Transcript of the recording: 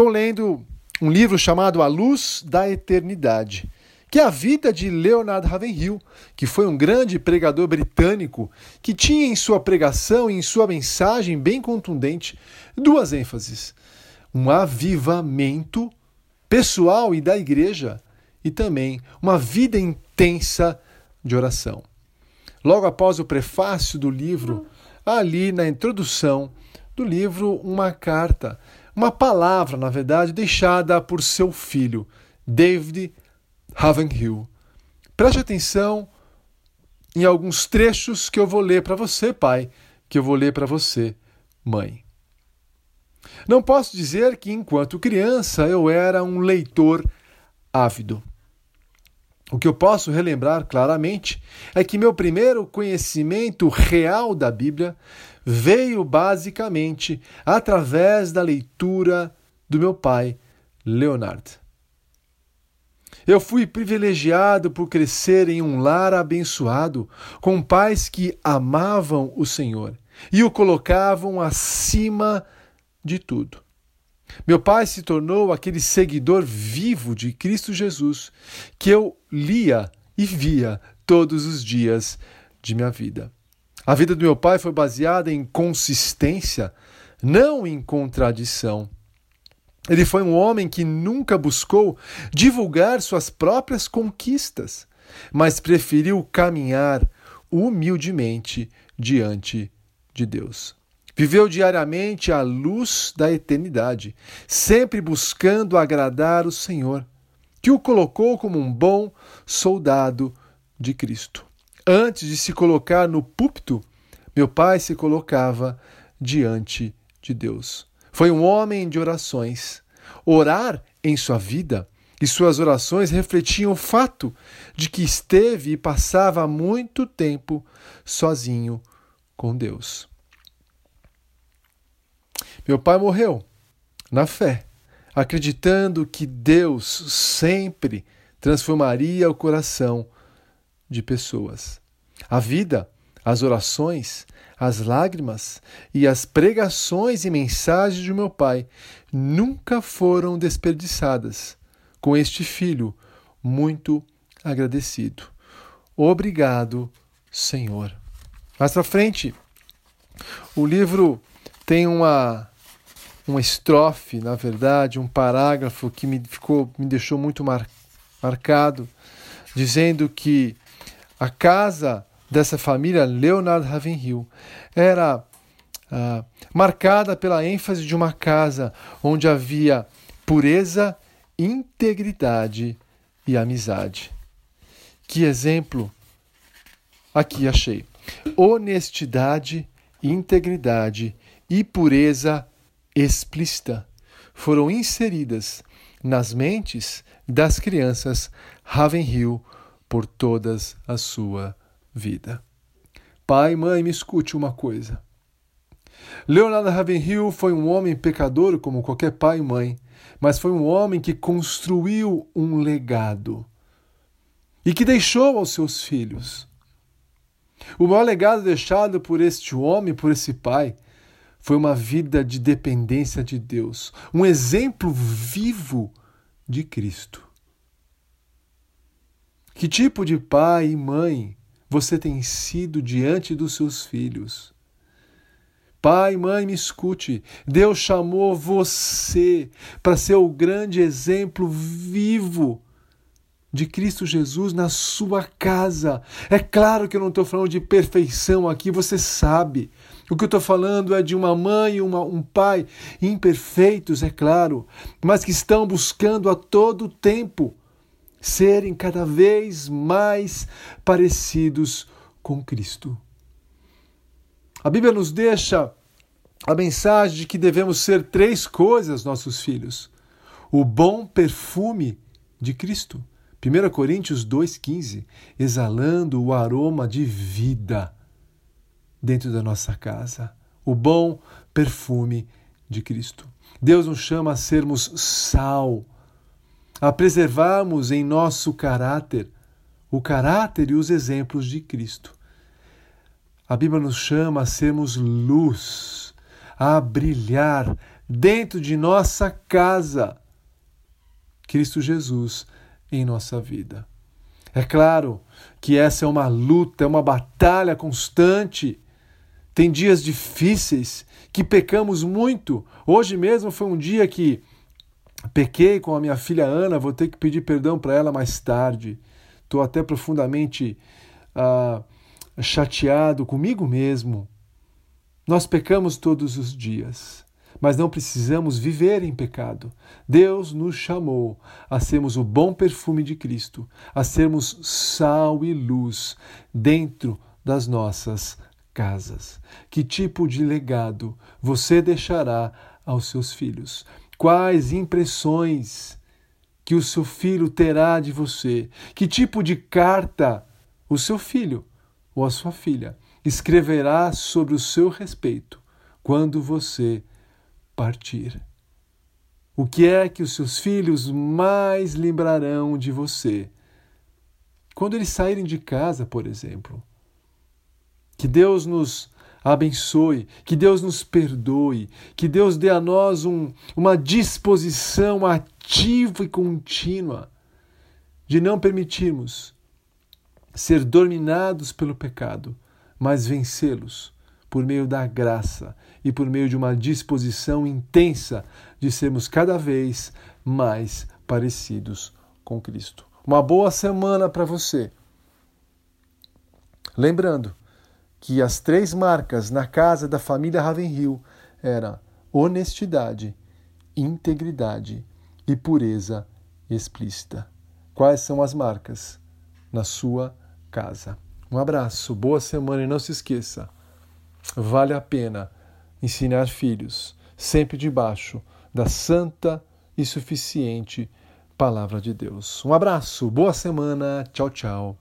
Estou lendo um livro chamado A Luz da Eternidade, que é a vida de Leonard Ravenhill, que foi um grande pregador britânico que tinha em sua pregação e em sua mensagem bem contundente duas ênfases: um avivamento pessoal e da igreja e também uma vida intensa de oração. Logo após o prefácio do livro, ali na introdução do livro, uma carta, uma palavra, na verdade, deixada por seu filho, David Ravenhill. Preste atenção em alguns trechos que eu vou ler para você, pai, que eu vou ler para você, mãe. Não posso dizer que, enquanto criança, eu era um leitor ávido. O que eu posso relembrar claramente é que meu primeiro conhecimento real da Bíblia veio basicamente através da leitura do meu pai, Leonard. Eu fui privilegiado por crescer em um lar abençoado, com pais que amavam o Senhor e o colocavam acima de tudo. Meu pai se tornou aquele seguidor vivo de Cristo Jesus que eu lia e via todos os dias de minha vida. A vida do meu pai foi baseada em consistência, não em contradição. Ele foi um homem que nunca buscou divulgar suas próprias conquistas, mas preferiu caminhar humildemente diante de Deus. Viveu diariamente à luz da eternidade, sempre buscando agradar o Senhor, que o colocou como um bom soldado de Cristo. Antes de se colocar no púlpito, meu pai se colocava diante de Deus. Foi um homem de orações. Orar em sua vida e suas orações refletiam o fato de que esteve e passava muito tempo sozinho com Deus. Meu pai morreu na fé, acreditando que Deus sempre transformaria o coração de pessoas. A vida, as orações, as lágrimas e as pregações e mensagens de meu pai nunca foram desperdiçadas com este filho muito agradecido. Obrigado, Senhor. Mais para frente, o livro tem uma uma estrofe, na verdade, um parágrafo que me ficou, me deixou muito mar, marcado, dizendo que a casa dessa família Leonard Ravenhill era ah, marcada pela ênfase de uma casa onde havia pureza, integridade e amizade. Que exemplo aqui achei. Honestidade, integridade e pureza explícita foram inseridas nas mentes das crianças Ravenhill por todas a sua vida. Pai, mãe, me escute uma coisa. Leonardo Ravenhill foi um homem pecador como qualquer pai e mãe, mas foi um homem que construiu um legado e que deixou aos seus filhos. O maior legado deixado por este homem, por esse pai, foi uma vida de dependência de Deus, um exemplo vivo de Cristo. Que tipo de pai e mãe você tem sido diante dos seus filhos? Pai, mãe, me escute. Deus chamou você para ser o grande exemplo vivo de Cristo Jesus na sua casa. É claro que eu não estou falando de perfeição aqui, você sabe. O que eu estou falando é de uma mãe e um pai imperfeitos, é claro, mas que estão buscando a todo tempo serem cada vez mais parecidos com Cristo. A Bíblia nos deixa a mensagem de que devemos ser três coisas nossos filhos: o bom perfume de Cristo. 1 Coríntios 2,15, exalando o aroma de vida dentro da nossa casa, o bom perfume de Cristo. Deus nos chama a sermos sal, a preservarmos em nosso caráter o caráter e os exemplos de Cristo. A Bíblia nos chama a sermos luz, a brilhar dentro de nossa casa. Cristo Jesus em nossa vida. É claro que essa é uma luta, é uma batalha constante. Tem dias difíceis que pecamos muito. Hoje mesmo foi um dia que pequei com a minha filha Ana, vou ter que pedir perdão para ela mais tarde. Estou até profundamente ah, chateado comigo mesmo. Nós pecamos todos os dias mas não precisamos viver em pecado. Deus nos chamou a sermos o bom perfume de Cristo, a sermos sal e luz dentro das nossas casas. Que tipo de legado você deixará aos seus filhos? Quais impressões que o seu filho terá de você? Que tipo de carta o seu filho ou a sua filha escreverá sobre o seu respeito quando você partir. O que é que os seus filhos mais lembrarão de você? Quando eles saírem de casa, por exemplo. Que Deus nos abençoe, que Deus nos perdoe, que Deus dê a nós um, uma disposição ativa e contínua de não permitirmos ser dominados pelo pecado, mas vencê-los por meio da graça e por meio de uma disposição intensa de sermos cada vez mais parecidos com Cristo. Uma boa semana para você. Lembrando que as três marcas na casa da família Ravenhill eram honestidade, integridade e pureza explícita. Quais são as marcas na sua casa? Um abraço, boa semana e não se esqueça, vale a pena ensinar filhos, sempre debaixo da santa e suficiente Palavra de Deus. Um abraço, boa semana, tchau, tchau.